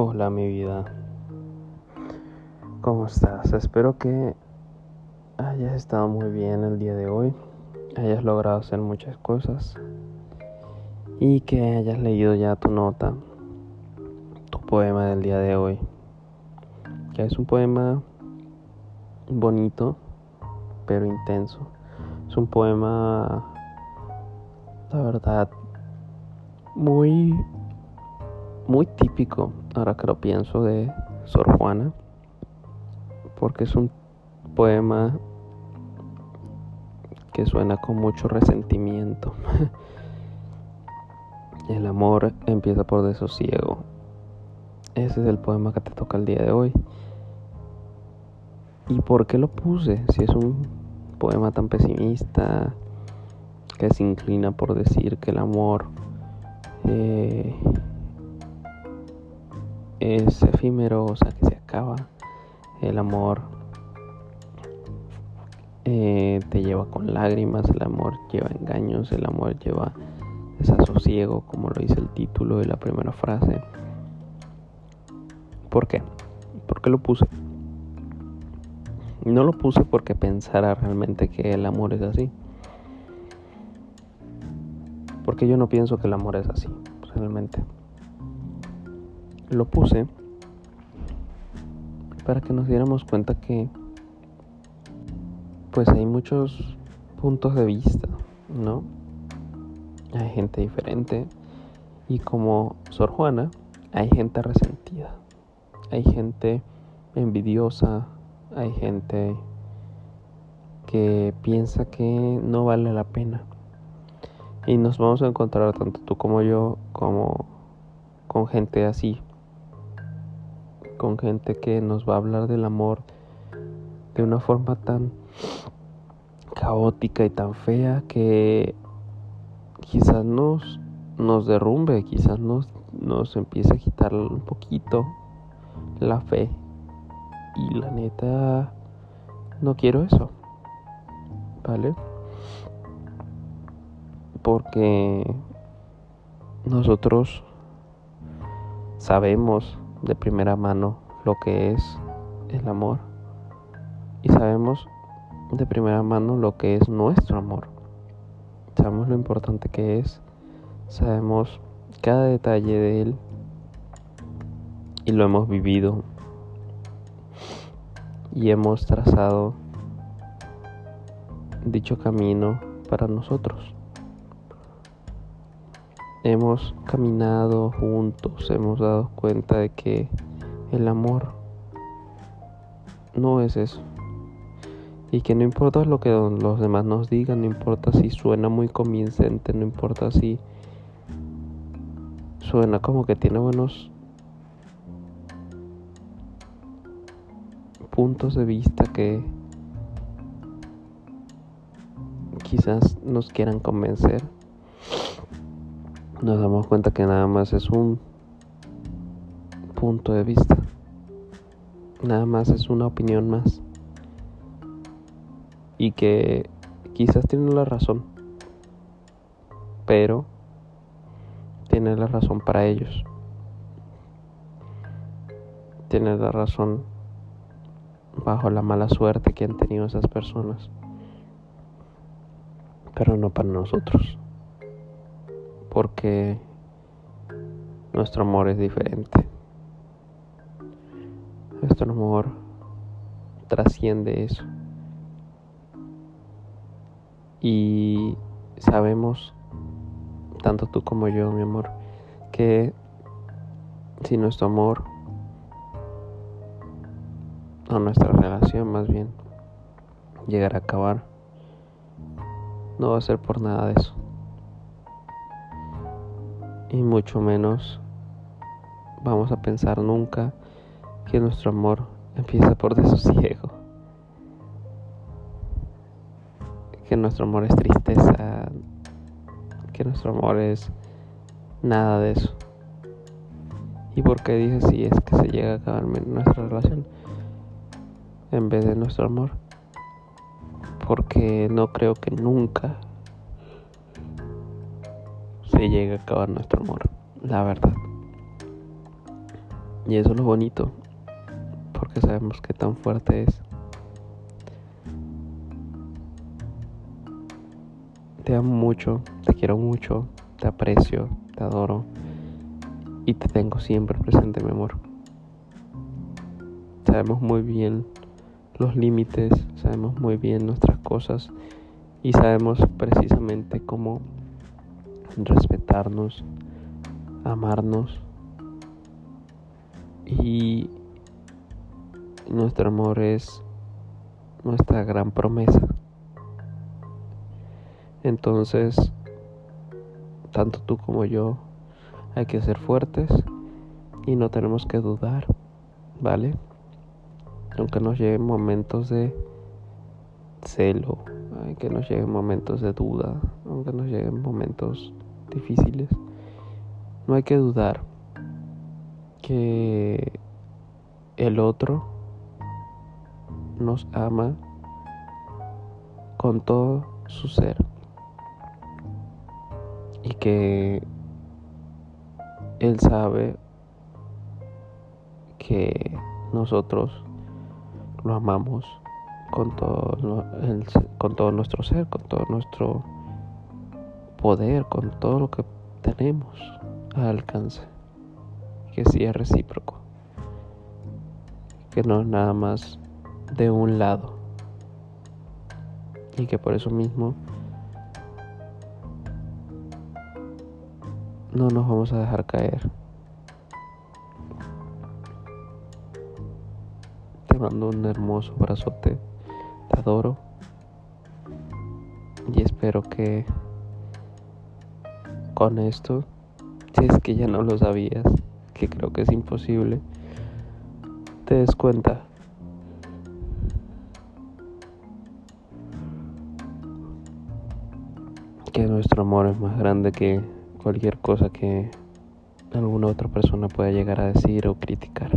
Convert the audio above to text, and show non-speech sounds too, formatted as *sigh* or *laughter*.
Hola mi vida, ¿cómo estás? Espero que hayas estado muy bien el día de hoy, hayas logrado hacer muchas cosas y que hayas leído ya tu nota, tu poema del día de hoy, que es un poema bonito pero intenso, es un poema, la verdad, muy muy típico, ahora que lo pienso, de Sor Juana, porque es un poema que suena con mucho resentimiento. *laughs* el amor empieza por desosiego. Ese es el poema que te toca el día de hoy. ¿Y por qué lo puse? Si es un poema tan pesimista, que se inclina por decir que el amor eh, es efímero, o sea, que se acaba. El amor eh, te lleva con lágrimas, el amor lleva engaños, el amor lleva desasosiego, como lo dice el título de la primera frase. ¿Por qué? ¿Por qué lo puse? No lo puse porque pensara realmente que el amor es así. Porque yo no pienso que el amor es así, realmente lo puse para que nos diéramos cuenta que pues hay muchos puntos de vista, ¿no? Hay gente diferente y como Sor Juana hay gente resentida, hay gente envidiosa, hay gente que piensa que no vale la pena. Y nos vamos a encontrar tanto tú como yo como con gente así, con gente que nos va a hablar del amor de una forma tan caótica y tan fea que quizás nos, nos derrumbe, quizás nos, nos empiece a quitar un poquito la fe. Y la neta, no quiero eso. ¿Vale? Porque nosotros sabemos de primera mano lo que es el amor. Y sabemos de primera mano lo que es nuestro amor. Sabemos lo importante que es, sabemos cada detalle de él. Y lo hemos vivido. Y hemos trazado dicho camino para nosotros hemos caminado juntos, hemos dado cuenta de que el amor no es eso. Y que no importa lo que los demás nos digan, no importa si suena muy convincente, no importa si suena como que tiene buenos puntos de vista que quizás nos quieran convencer nos damos cuenta que nada más es un punto de vista. Nada más es una opinión más. Y que quizás tiene la razón. Pero tiene la razón para ellos. Tiene la razón bajo la mala suerte que han tenido esas personas. Pero no para nosotros porque nuestro amor es diferente. Nuestro amor trasciende eso. Y sabemos, tanto tú como yo, mi amor, que si nuestro amor, o nuestra relación más bien, llegara a acabar, no va a ser por nada de eso y mucho menos vamos a pensar nunca que nuestro amor empieza por desosiego, que nuestro amor es tristeza, que nuestro amor es nada de eso. ¿Y por qué dije si es que se llega a acabar nuestra relación en vez de nuestro amor? Porque no creo que nunca llega a acabar nuestro amor, la verdad. Y eso es lo bonito, porque sabemos que tan fuerte es. Te amo mucho, te quiero mucho, te aprecio, te adoro y te tengo siempre presente, mi amor. Sabemos muy bien los límites, sabemos muy bien nuestras cosas y sabemos precisamente cómo respetarnos, amarnos y nuestro amor es nuestra gran promesa. Entonces, tanto tú como yo hay que ser fuertes y no tenemos que dudar, ¿vale? Aunque nos lleguen momentos de celo, que nos lleguen momentos de duda, aunque nos lleguen momentos difíciles, no hay que dudar que el otro nos ama con todo su ser y que él sabe que nosotros lo amamos con todo, con todo nuestro ser, con todo nuestro poder, con todo lo que tenemos al alcance. Que sí es recíproco. Que no es nada más de un lado. Y que por eso mismo no nos vamos a dejar caer. Te mando un hermoso brazote, te adoro y espero que con esto, si es que ya no lo sabías, que creo que es imposible, te des cuenta que nuestro amor es más grande que cualquier cosa que alguna otra persona pueda llegar a decir o criticar.